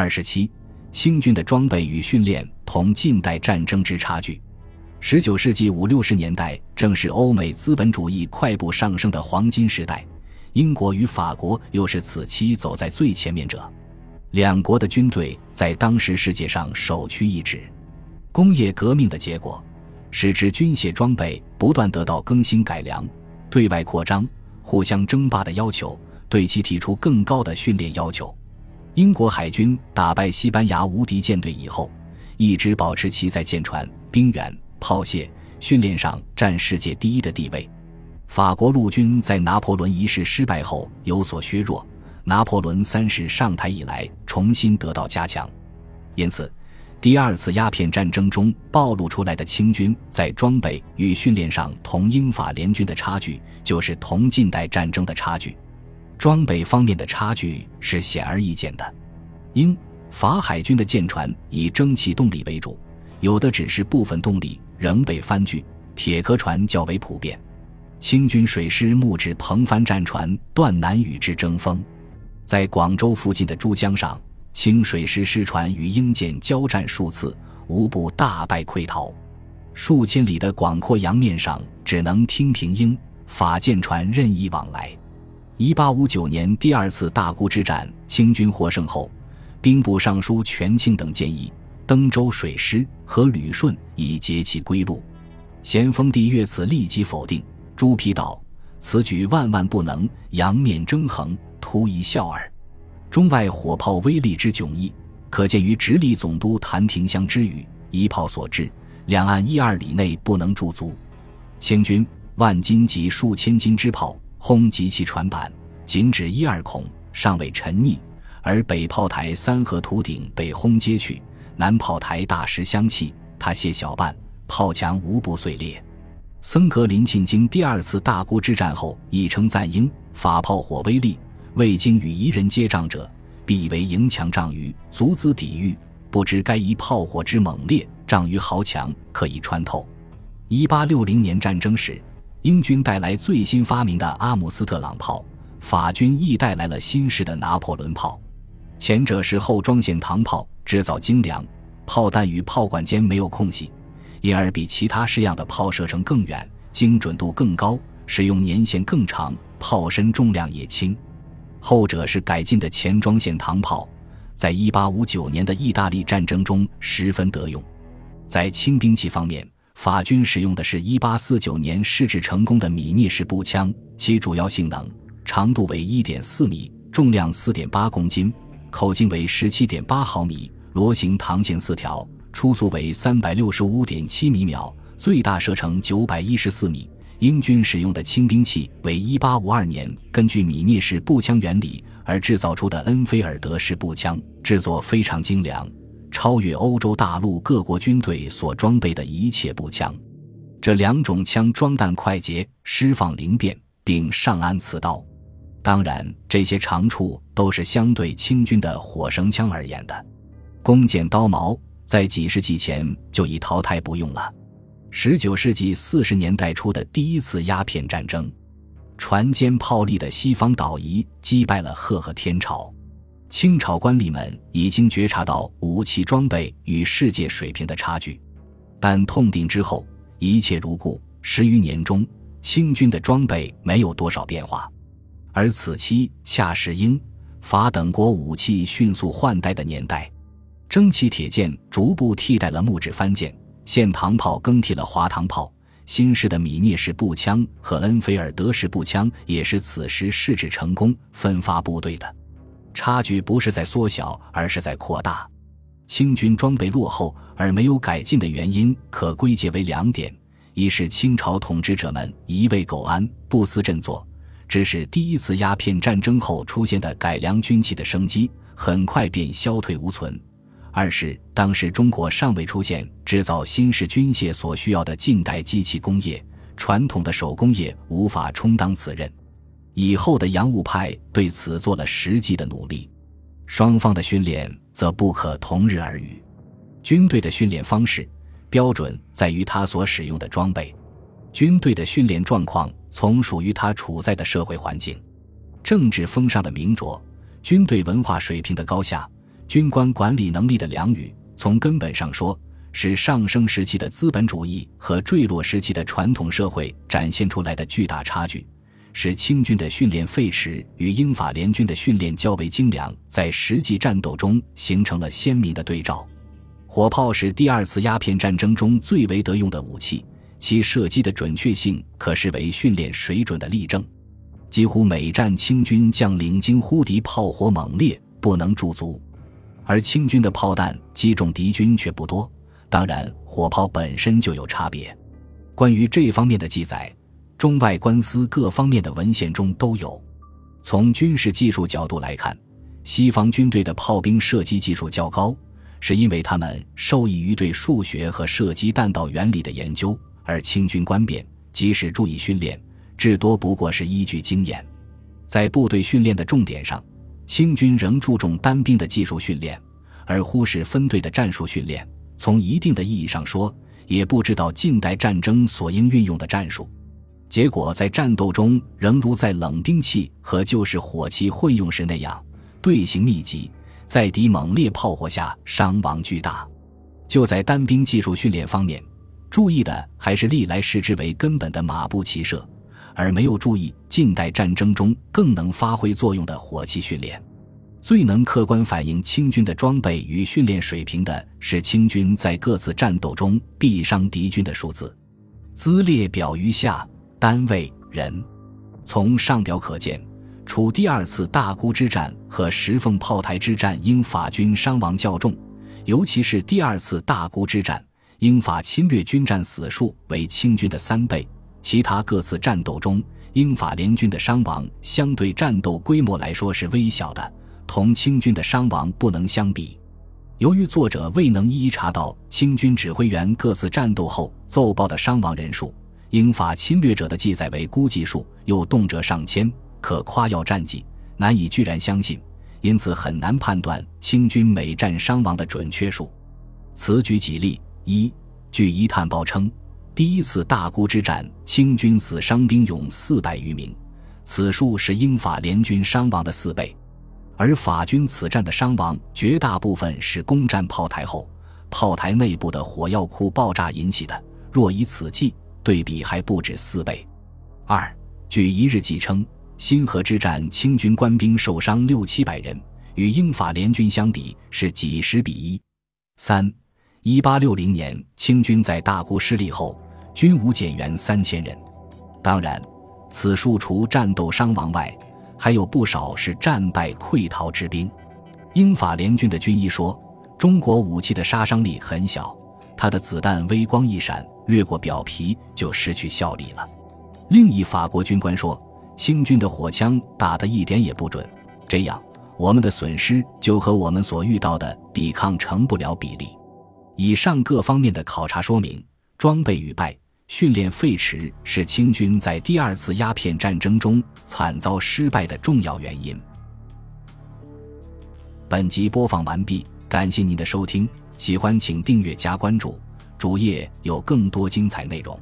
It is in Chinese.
二十七，清军的装备与训练同近代战争之差距。十九世纪五六十年代正是欧美资本主义快步上升的黄金时代，英国与法国又是此期走在最前面者。两国的军队在当时世界上首屈一指。工业革命的结果，使之军械装备不断得到更新改良。对外扩张、互相争霸的要求，对其提出更高的训练要求。英国海军打败西班牙无敌舰队以后，一直保持其在舰船、兵员、炮械训练上占世界第一的地位。法国陆军在拿破仑一世失败后有所削弱。拿破仑三世上台以来，重新得到加强，因此，第二次鸦片战争中暴露出来的清军在装备与训练上同英法联军的差距，就是同近代战争的差距。装备方面的差距是显而易见的。英法海军的舰船以蒸汽动力为主，有的只是部分动力，仍被帆具、铁壳船较为普遍。清军水师木质篷帆战船断难与之争锋。在广州附近的珠江上，清水师师船与英舰交战数次，无不大败溃逃。数千里的广阔洋面上，只能听凭英法舰船任意往来。一八五九年第二次大沽之战，清军获胜后，兵部尚书权庆等建议登州水师和旅顺以截其归路。咸丰帝阅此立即否定。朱批道：“此举万万不能，洋面争衡。”图一笑耳，中外火炮威力之迥异，可见于直隶总督谭廷香之语：“一炮所致，两岸一二里内不能驻足。”清军万斤及数千斤之炮轰击其船板，仅止一二孔，尚未沉溺；而北炮台三合土顶被轰揭去，南炮台大石相砌，他卸小半，炮墙无不碎裂。僧格林沁经第二次大沽之战后，亦称赞英法炮火威力。未经与夷人接仗者，必为迎强仗于足资抵御，不知该一炮火之猛烈，仗于豪强可以穿透。一八六零年战争时，英军带来最新发明的阿姆斯特朗炮，法军亦带来了新式的拿破仑炮。前者是后装线膛炮，制造精良，炮弹与炮管间没有空隙，因而比其他式样的炮射程更远，精准度更高，使用年限更长，炮身重量也轻。后者是改进的前装线膛炮，在一八五九年的意大利战争中十分得用。在轻兵器方面，法军使用的是一八四九年试制成功的米涅式步枪，其主要性能：长度为一点四米，重量四点八公斤，口径为十七点八毫米，螺形膛线四条，初速为三百六十五点七米秒，最大射程九百一十四米。英军使用的轻兵器为1852年根据米涅式步枪原理而制造出的恩菲尔德式步枪，制作非常精良，超越欧洲大陆各国军队所装备的一切步枪。这两种枪装弹快捷，释放灵便，并上安刺刀。当然，这些长处都是相对清军的火绳枪而言的。弓箭刀矛在几世纪前就已淘汰不用了。十九世纪四十年代初的第一次鸦片战争，船坚炮利的西方岛夷击败了赫赫天朝。清朝官吏们已经觉察到武器装备与世界水平的差距，但痛定之后，一切如故。十余年中，清军的装备没有多少变化，而此期恰是英法等国武器迅速换代的年代，蒸汽铁剑逐步替代了木质帆舰。线膛炮更替了滑膛炮，新式的米涅式步枪和恩菲尔德式步枪也是此时试制成功、分发部队的。差距不是在缩小，而是在扩大。清军装备落后而没有改进的原因，可归结为两点：一是清朝统治者们一味苟安、不思振作，致使第一次鸦片战争后出现的改良军器的生机很快便消退无存。二是当时中国尚未出现制造新式军械所需要的近代机器工业，传统的手工业无法充当此任。以后的洋务派对此做了实际的努力，双方的训练则不可同日而语。军队的训练方式标准在于他所使用的装备，军队的训练状况从属于他处在的社会环境、政治风尚的明浊、军队文化水平的高下。军官管理能力的良与，从根本上说，是上升时期的资本主义和坠落时期的传统社会展现出来的巨大差距，使清军的训练废弛与英法联军的训练较为精良，在实际战斗中形成了鲜明的对照。火炮是第二次鸦片战争中最为得用的武器，其射击的准确性可视为训练水准的例证。几乎每战清军将领惊呼敌炮火猛烈，不能驻足。而清军的炮弹击中敌军却不多，当然火炮本身就有差别。关于这方面的记载，中外官司各方面的文献中都有。从军事技术角度来看，西方军队的炮兵射击技术较高，是因为他们受益于对数学和射击弹道原理的研究；而清军官兵即使注意训练，至多不过是依据经验。在部队训练的重点上。清军仍注重单兵的技术训练，而忽视分队的战术训练。从一定的意义上说，也不知道近代战争所应运用的战术。结果在战斗中，仍如在冷兵器和旧式火器混用时那样，队形密集，在敌猛烈炮火下伤亡巨大。就在单兵技术训练方面，注意的还是历来视之为根本的马步骑射。而没有注意近代战争中更能发挥作用的火器训练，最能客观反映清军的装备与训练水平的是清军在各自战斗中毙伤敌军的数字。兹列表于下，单位人。从上表可见，除第二次大沽之战和石凤炮台之战，英法军伤亡较重，尤其是第二次大沽之战，英法侵略军战死数为清军的三倍。其他各次战斗中，英法联军的伤亡相对战斗规模来说是微小的，同清军的伤亡不能相比。由于作者未能一一查到清军指挥员各次战斗后奏报的伤亡人数，英法侵略者的记载为估计数，又动辄上千，可夸耀战绩，难以居然相信，因此很难判断清军每战伤亡的准确数。此举几例：一，据一探报称。第一次大沽之战，清军死伤兵勇四百余名，此数是英法联军伤亡的四倍。而法军此战的伤亡绝大部分是攻占炮台后，炮台内部的火药库爆炸引起的。若以此计对比，还不止四倍。二，据一日记称，新河之战，清军官兵受伤六七百人，与英法联军相比是几十比一。三，一八六零年，清军在大沽失利后。军无减员三千人，当然，此数除战斗伤亡外，还有不少是战败溃逃之兵。英法联军的军医说，中国武器的杀伤力很小，它的子弹微光一闪，掠过表皮就失去效力了。另一法国军官说，清军的火枪打得一点也不准，这样我们的损失就和我们所遇到的抵抗成不了比例。以上各方面的考察说明，装备与败。训练废弛是清军在第二次鸦片战争中惨遭失败的重要原因。本集播放完毕，感谢您的收听，喜欢请订阅加关注，主页有更多精彩内容。